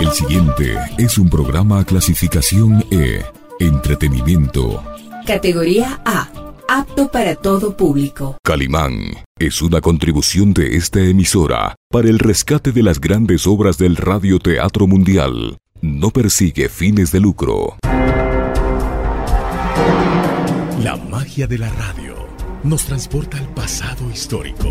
El siguiente es un programa clasificación E, entretenimiento. Categoría A, apto para todo público. Calimán es una contribución de esta emisora para el rescate de las grandes obras del radioteatro mundial. No persigue fines de lucro. La magia de la radio nos transporta al pasado histórico,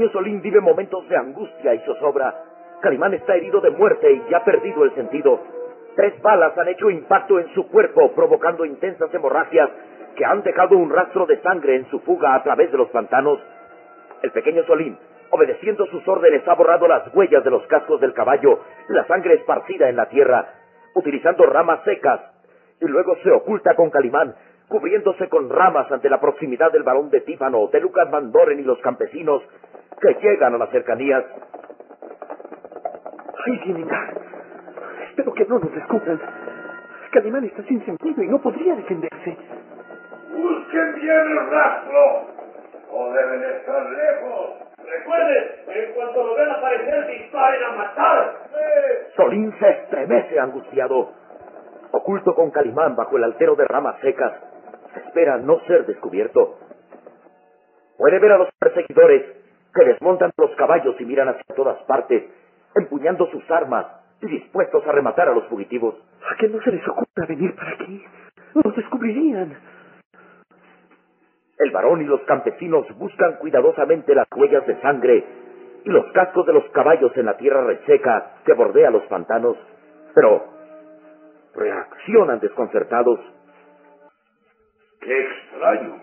Pequeño Solín vive momentos de angustia y zozobra. Calimán está herido de muerte y ya ha perdido el sentido. Tres balas han hecho impacto en su cuerpo, provocando intensas hemorragias que han dejado un rastro de sangre en su fuga a través de los pantanos. El pequeño Solín, obedeciendo sus órdenes, ha borrado las huellas de los cascos del caballo, la sangre esparcida en la tierra, utilizando ramas secas, y luego se oculta con Calimán, cubriéndose con ramas ante la proximidad del varón de Tífano, de Lucas Mandoren y los campesinos que llegan a las cercanías. Vienen ya. Espero que no nos descubran. Calimán está sin sentido y no podría defenderse. Busquen bien el rastro. O deben estar lejos. Recuerden, en cuanto lo vean aparecer, disparen a matar. Solín se estremece angustiado. Oculto con Calimán bajo el altero de ramas secas, se espera no ser descubierto. Puede ver a los perseguidores que desmontan los caballos y miran hacia todas partes, empuñando sus armas y dispuestos a rematar a los fugitivos. ¿A qué no se les ocurra venir para aquí? Nos descubrirían. El varón y los campesinos buscan cuidadosamente las huellas de sangre y los cascos de los caballos en la tierra reseca que bordea los pantanos, pero reaccionan desconcertados. ¡Qué extraño!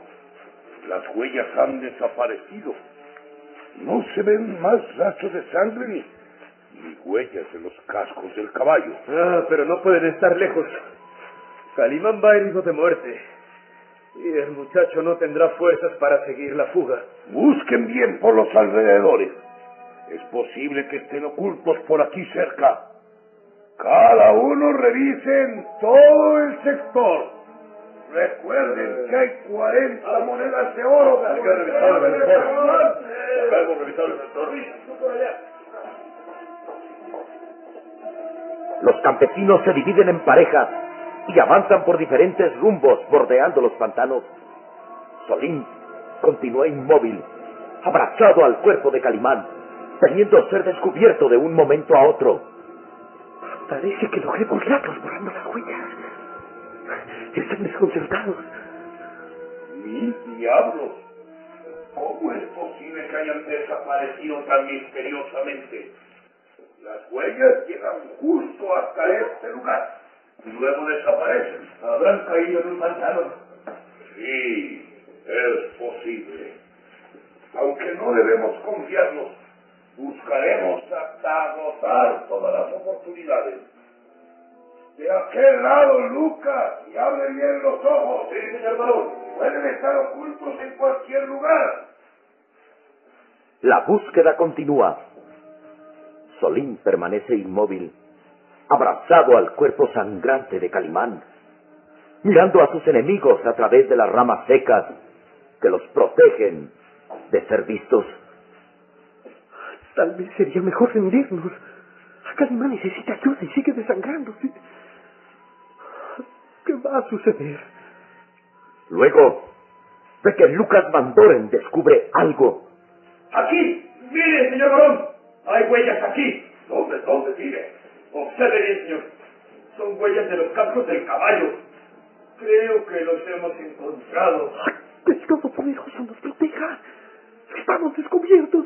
Las huellas han desaparecido. No se ven más rastros de sangre ni, ni huellas de los cascos del caballo. Ah, pero no pueden estar lejos. Calimán va herido de muerte. Y el muchacho no tendrá fuerzas para seguir la fuga. Busquen bien por los alrededores. Es posible que estén ocultos por aquí cerca. Cada uno revise en todo el sector. Recuerden que hay 40 monedas de oro. Hay que revisar el el sector. Los campesinos se dividen en parejas y avanzan por diferentes rumbos bordeando los pantanos. Solín continúa inmóvil, abrazado al cuerpo de Calimán, temiendo ser descubierto de un momento a otro. Parece que logré borrarlos borrando las huellas. Están desconcertados. ¡Mis diablos! ¿Cómo es posible que hayan desaparecido tan misteriosamente. Las huellas llegan justo hasta este lugar y luego desaparecen. Habrán caído en un pantano. Sí, es posible. Aunque no debemos confiarnos, buscaremos hasta agotar todas las oportunidades. De aquel lado, Lucas, y abre bien los ojos. Sí, señor varón. Pueden estar ocultos en cualquier lugar. La búsqueda continúa. Solín permanece inmóvil, abrazado al cuerpo sangrante de Calimán, mirando a sus enemigos a través de las ramas secas que los protegen de ser vistos. Tal vez sería mejor rendirnos. Calimán necesita ayuda y sigue desangrándose. ¿Qué va a suceder? Luego, ve que Lucas Van descubre algo. ¡Aquí! ¡Mire, señor varón! Hay huellas aquí. ¿Dónde, dónde, mire? Observe bien, señor. Son huellas de los cascos del caballo. Creo que los hemos encontrado. ¡Que el Todopoderoso nos proteja! ¡Estamos descubiertos!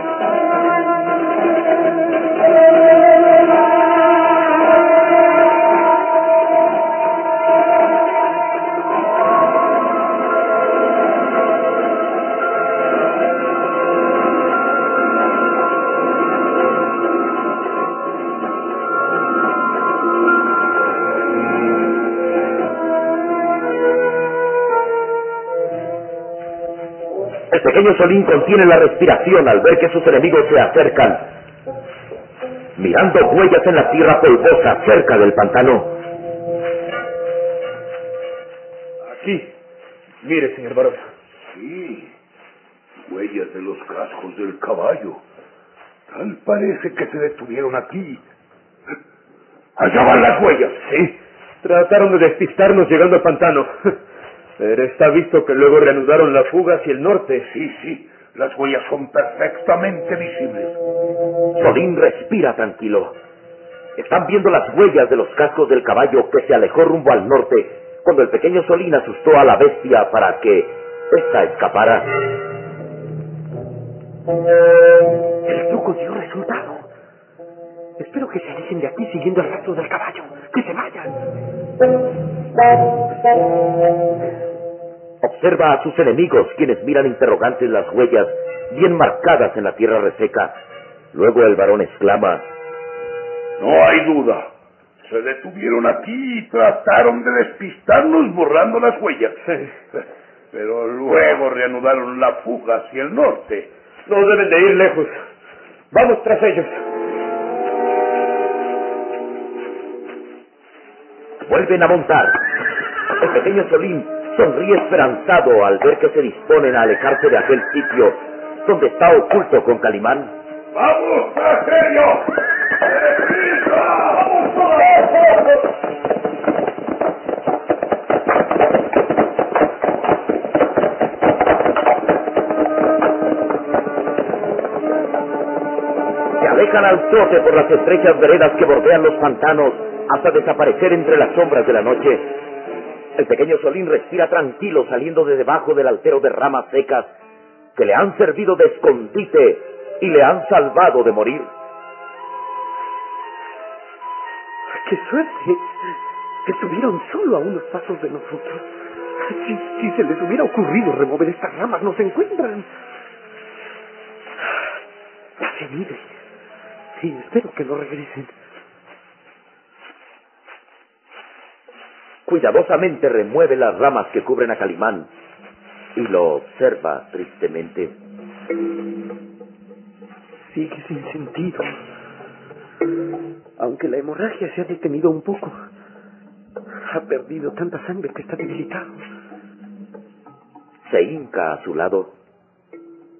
El pequeño Solín contiene la respiración al ver que sus enemigos se acercan, mirando huellas en la tierra polvosa cerca del pantano. Aquí. Mire, señor varón. Sí, huellas de los cascos del caballo. Tal parece que se detuvieron aquí. Allá van las huellas. Sí. Trataron de despistarnos llegando al pantano. Pero está visto que luego reanudaron la fuga hacia el norte. Sí, sí. Las huellas son perfectamente visibles. Solín respira tranquilo. Están viendo las huellas de los cascos del caballo que se alejó rumbo al norte cuando el pequeño Solín asustó a la bestia para que ésta escapara. El truco dio resultado. Espero que se alejen de aquí siguiendo el rastro del caballo. ¡Que se vayan! Observa a sus enemigos, quienes miran interrogantes las huellas bien marcadas en la tierra reseca. Luego el varón exclama, No hay duda. Se detuvieron aquí y trataron de despistarnos borrando las huellas. Pero luego reanudaron la fuga hacia el norte. No deben de ir lejos. Vamos tras ellos. Vuelven a montar. El pequeño Solín sonríe esperanzado al ver que se disponen a alejarse de aquel sitio donde está oculto con Calimán. ¡Vamos! ¡Deprisa! ¡Vamos todos! Se alejan al trote por las estrechas veredas que bordean los pantanos hasta desaparecer entre las sombras de la noche. El pequeño Solín respira tranquilo saliendo de debajo del altero de ramas secas que le han servido de escondite y le han salvado de morir. ¡Qué suerte! Estuvieron solo a unos pasos de nosotros. Si, si se les hubiera ocurrido remover estas ramas, nos encuentran. Ya se mide. Sí, espero que no regresen. Cuidadosamente remueve las ramas que cubren a Calimán y lo observa tristemente. Sigue sin sentido. Aunque la hemorragia se ha detenido un poco, ha perdido tanta sangre que está debilitado. se hinca a su lado.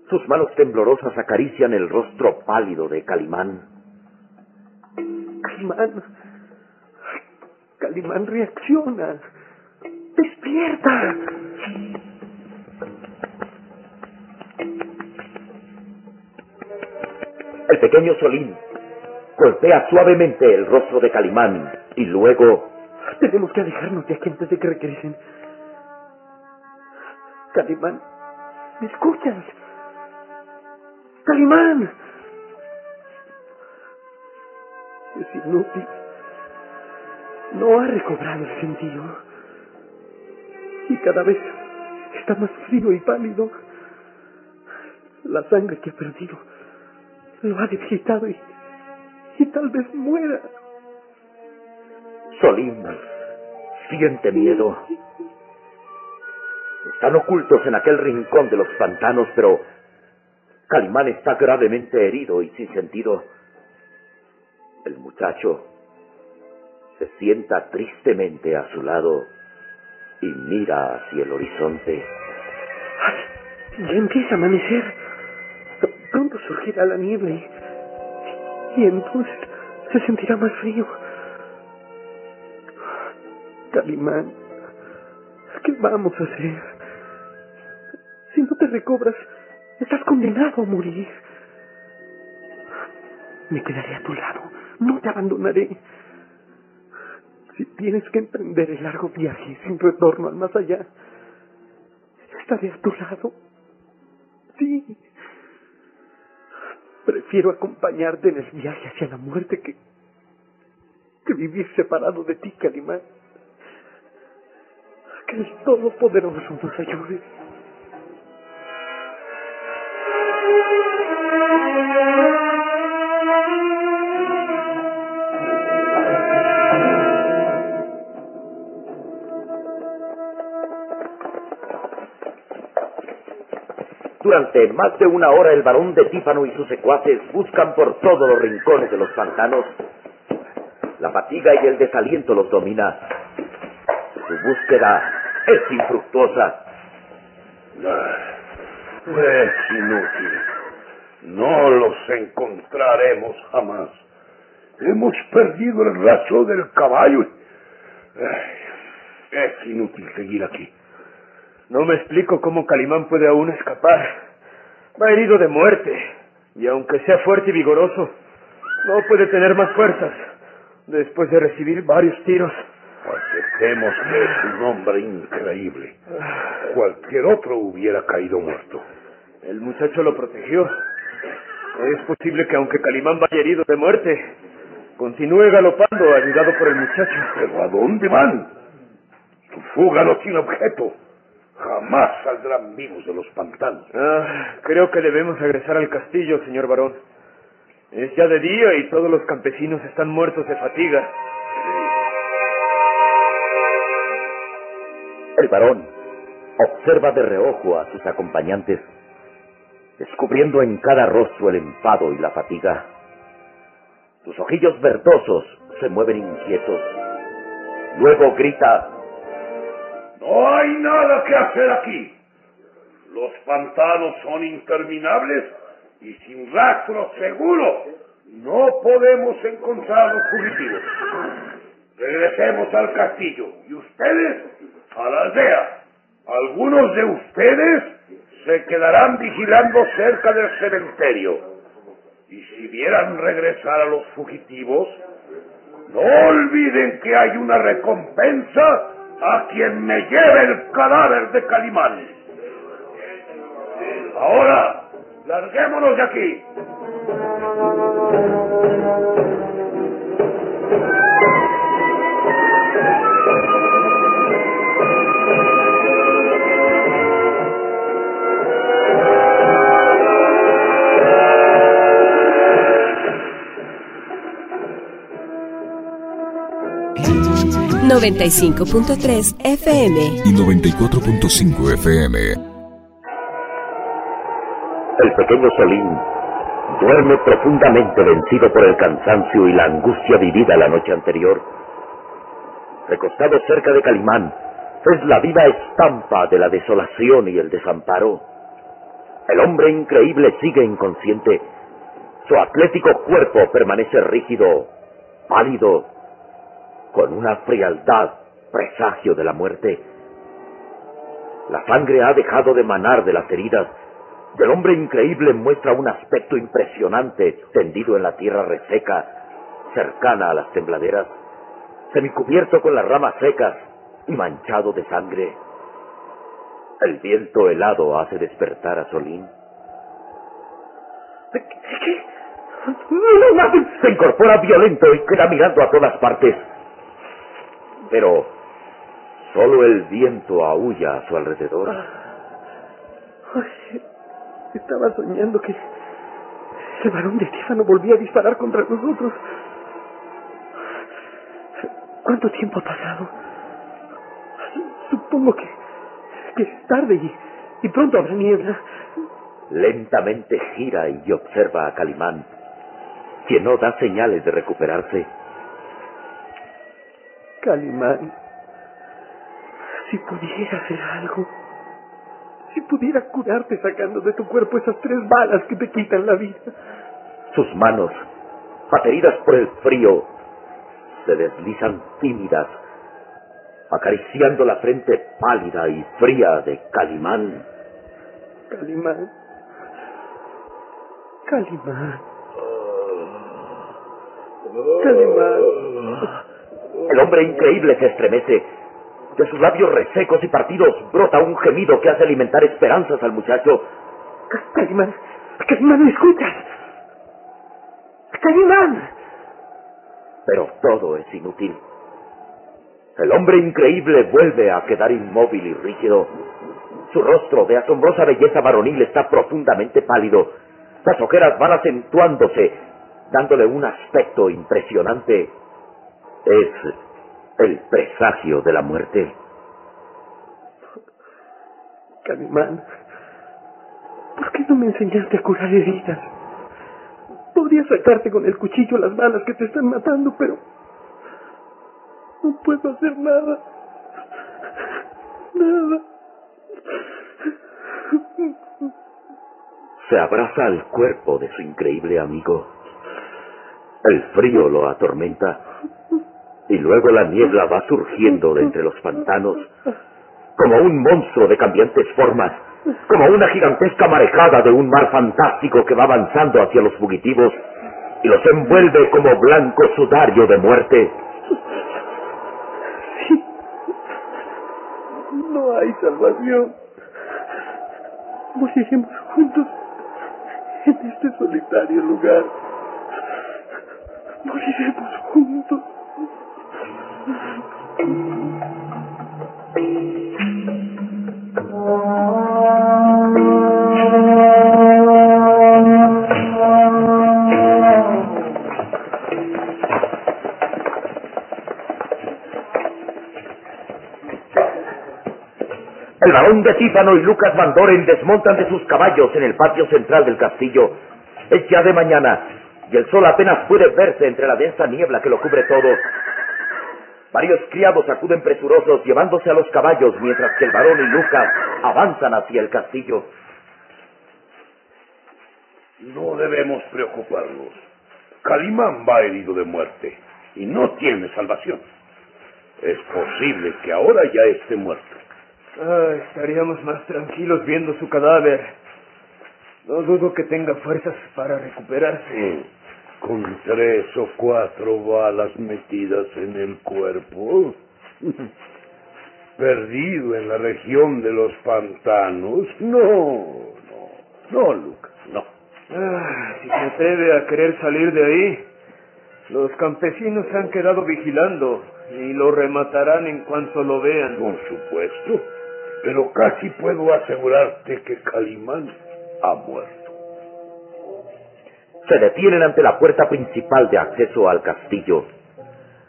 Sus manos temblorosas acarician el rostro pálido de Calimán. Calimán. Calimán reacciona. ¡Despierta! El pequeño Solín golpea suavemente el rostro de Calimán y luego... Tenemos que alejarnos de aquí antes de que regresen. Calimán, ¿me escuchas? Calimán. Es inútil. No ha recobrado el sentido. Y cada vez está más frío y pálido. La sangre que ha perdido lo ha debilitado y, y tal vez muera. Solín siente miedo. Están ocultos en aquel rincón de los pantanos, pero Calimán está gravemente herido y sin sentido. El muchacho se sienta tristemente a su lado y mira hacia el horizonte. Ya empieza a amanecer. Pronto surgirá la nieve y, y entonces se sentirá más frío. Calimán, ¿qué vamos a hacer? Si no te recobras, estás condenado a morir. Me quedaré a tu lado, no te abandonaré. Si tienes que emprender el largo viaje sin retorno al más allá, estaré a tu lado. Sí. Prefiero acompañarte en el viaje hacia la muerte que, que vivir separado de ti, Calimán. Que el Todopoderoso nos ayude. Durante más de una hora el varón de Tífano y sus secuaces buscan por todos los rincones de los pantanos. La fatiga y el desaliento los domina. Su búsqueda es infructuosa. Es inútil. No los encontraremos jamás. Hemos perdido el rastro del caballo. Es inútil seguir aquí. No me explico cómo Calimán puede aún escapar. Va herido de muerte. Y aunque sea fuerte y vigoroso, no puede tener más fuerzas después de recibir varios tiros. Aceptemos que es un hombre increíble. Cualquier otro hubiera caído muerto. El muchacho lo protegió. Es posible que aunque Calimán vaya herido de muerte, continúe galopando ayudado por el muchacho. ¿Pero a dónde van? Su fuga no tiene objeto. Jamás saldrán vivos de los pantanos. Ah, creo que debemos regresar al castillo, señor varón. Es ya de día y todos los campesinos están muertos de fatiga. El varón observa de reojo a sus acompañantes, descubriendo en cada rostro el enfado y la fatiga. Sus ojillos verdosos se mueven inquietos. Luego grita, No hay nada que hacer aquí. Los pantanos son interminables y sin rastro seguro no podemos encontrar los fugitivos. Regresemos al castillo y ustedes a la aldea. Algunos de ustedes se quedarán vigilando cerca del cementerio. Y si vieran regresar a los fugitivos, no olviden que hay una recompensa a quien me lleve el cadáver de Calimán. Ahora, larguémonos de aquí. 95.3 FM y 94.5 FM. El pequeño Solín duerme profundamente vencido por el cansancio y la angustia vivida la noche anterior. Recostado cerca de Calimán, Es la viva estampa de la desolación y el desamparo. El hombre increíble sigue inconsciente. Su atlético cuerpo permanece rígido, pálido, con una frialdad presagio de la muerte. La sangre ha dejado de manar de las heridas. El hombre increíble muestra un aspecto impresionante tendido en la tierra reseca, cercana a las tembladeras, semicubierto con las ramas secas y manchado de sangre. El viento helado hace despertar a Solín. Se incorpora violento y queda mirando a todas partes. Pero solo el viento aúlla a su alrededor. Ay, estaba soñando que ese varón de Estífano volvía a disparar contra nosotros. ¿Cuánto tiempo ha pasado? Supongo que, que es tarde y, y pronto habrá niebla. Lentamente gira y observa a Calimán, quien no da señales de recuperarse. Calimán, si pudiera hacer algo, si pudiera curarte sacando de tu cuerpo esas tres balas que te quitan la vida. Sus manos, ateridas por el frío, se deslizan tímidas, acariciando la frente pálida y fría de Calimán. Calimán. Calimán. Calimán. El hombre increíble se estremece. De sus labios resecos y partidos brota un gemido que hace alimentar esperanzas al muchacho. Calimán. Calimán, ¿me escuchas? Pero todo es inútil. El hombre increíble vuelve a quedar inmóvil y rígido. Su rostro de asombrosa belleza varonil está profundamente pálido. Las ojeras van acentuándose, dándole un aspecto impresionante. Es el presagio de la muerte. Calimán, ¿por qué no me enseñaste a curar heridas? Podría sacarte con el cuchillo las balas que te están matando, pero no puedo hacer nada. Nada. Se abraza al cuerpo de su increíble amigo. El frío lo atormenta y luego la niebla va surgiendo de entre los pantanos como un monstruo de cambiantes formas, como una gigantesca marejada de un mar fantástico que va avanzando hacia los fugitivos y los envuelve como blanco sudario de muerte. No hay salvación. Moriremos juntos en este solitario lugar. Moriremos juntos. Varón de Tífano y Lucas Van Doren desmontan de sus caballos en el patio central del castillo. Es ya de mañana y el sol apenas puede verse entre la densa niebla que lo cubre todo. Varios criados acuden presurosos llevándose a los caballos mientras que el varón y Lucas avanzan hacia el castillo. No debemos preocuparnos. Calimán va herido de muerte y no tiene salvación. Es posible que ahora ya esté muerto. Ah, estaríamos más tranquilos viendo su cadáver. No dudo que tenga fuerzas para recuperarse. Mm. Con tres o cuatro balas metidas en el cuerpo. Perdido en la región de los pantanos. No, no, no, Lucas, no. Ah, si se atreve a querer salir de ahí, los campesinos se han quedado vigilando y lo rematarán en cuanto lo vean. Por supuesto, pero casi puedo asegurarte que Calimán ha muerto. Se detienen ante la puerta principal de acceso al castillo.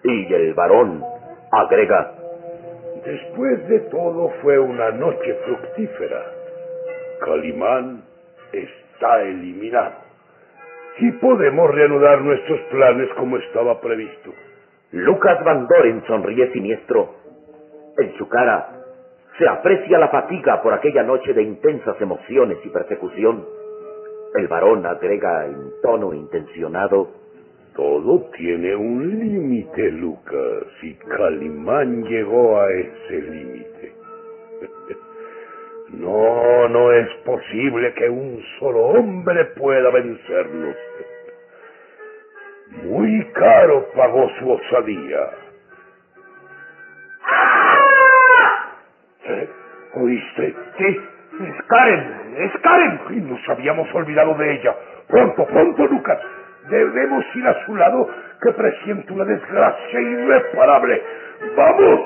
Y el varón agrega, Después de todo fue una noche fructífera. Calimán está eliminado. Y podemos reanudar nuestros planes como estaba previsto. Lucas Van Doren sonríe siniestro. En su cara Se aprecia la fatiga por aquella noche de intensas emociones y persecución. El varón agrega en tono intencionado. Todo tiene un límite, Lucas, y Calimán llegó a ese límite. No, no es posible que un solo hombre pueda vencernos. Muy caro pagó su osadía. ¿Eh? ¿Oíste? Sí, es Karen, es Karen. Y nos habíamos olvidado de ella. Pronto, pronto, Lucas. Debemos ir a su lado, que presiento una desgracia irreparable. ¡Vamos!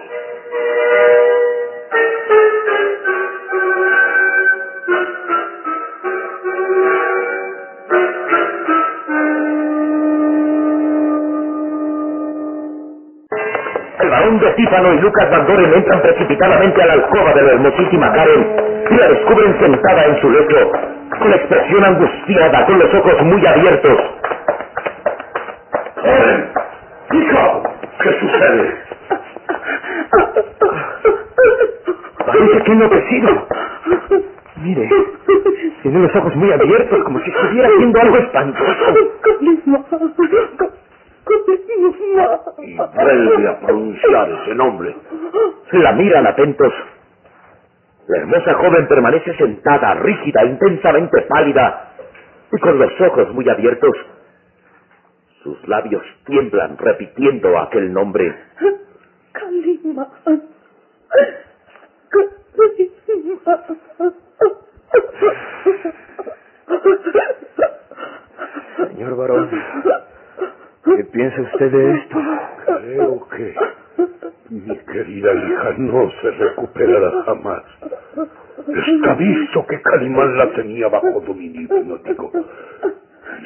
El varón de Tífano y Lucas Van Doren entran precipitadamente a la alcoba de la hermosísima Karen y la descubren sentada en su lecho, con expresión angustiada, con los ojos muy abiertos. ¡Karen! ¡Hija! ¿Qué sucede? Parece que he enloquecido. Mire, tiene los ojos muy abiertos, como si estuviera haciendo algo espantoso. Y vuelve a pronunciar ese nombre. La miran atentos. La hermosa joven permanece sentada, rígida, intensamente pálida, y con los ojos muy abiertos. Sus labios tiemblan repitiendo aquel nombre. Calima. Señor varón, ¿qué piensa usted de esto? Creo que mi querida hija no se recuperará jamás. Está visto que Calimán la tenía bajo dominio hipnótico.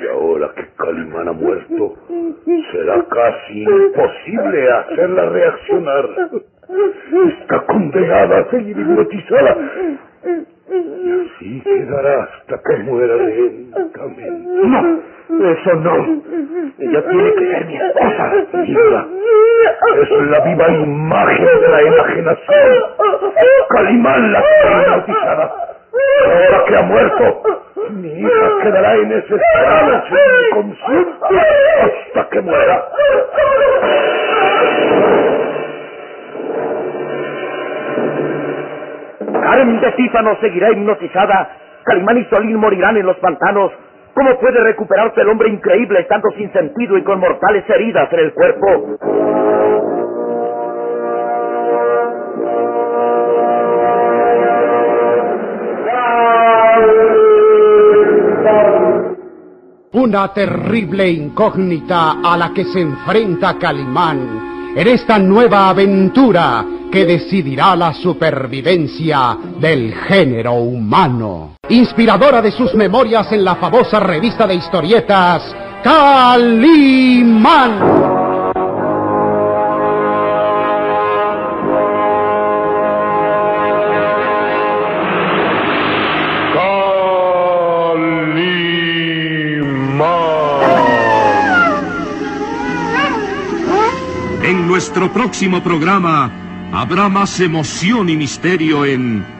Y ahora que Calimán ha muerto, será casi imposible hacerla reaccionar. Está condenada a seguir hipnotizada. Y así quedará hasta que muera lentamente. No, eso no. Ella tiene que ser mi esposa. Mira, es la viva imagen de la enajenación. Calimán la tiene hipnotizada. Ahora que ha muerto, mi hija quedará en ese estado inconsciente hasta que muera. Karen de Tífano seguirá hipnotizada. Calimán y Solín morirán en los pantanos. ¿Cómo puede recuperarse el hombre increíble estando sin sentido y con mortales heridas en el cuerpo? Una terrible incógnita a la que se enfrenta Calimán en esta nueva aventura que decidirá la supervivencia del género humano. Inspiradora de sus memorias en la famosa revista de historietas Calimán. En nuestro próximo programa habrá más emoción y misterio en